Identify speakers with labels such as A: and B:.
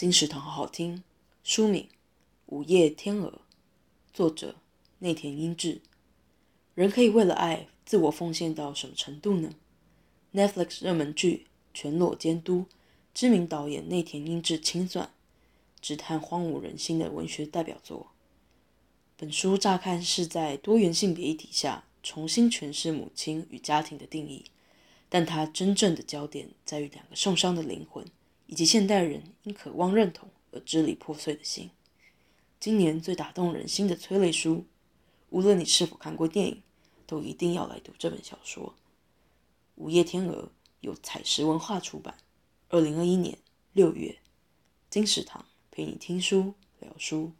A: 金石堂好好听，书名《午夜天鹅》，作者内田英治。人可以为了爱自我奉献到什么程度呢？Netflix 热门剧《全裸监督》，知名导演内田英治清算，直探荒芜人心的文学代表作。本书乍看是在多元性别议题下重新诠释母亲与家庭的定义，但它真正的焦点在于两个受伤的灵魂。以及现代人因渴望认同而支离破碎的心。今年最打动人心的催泪书，无论你是否看过电影，都一定要来读这本小说。《午夜天鹅》由彩石文化出版，二零二一年六月。金石堂陪你听书聊书。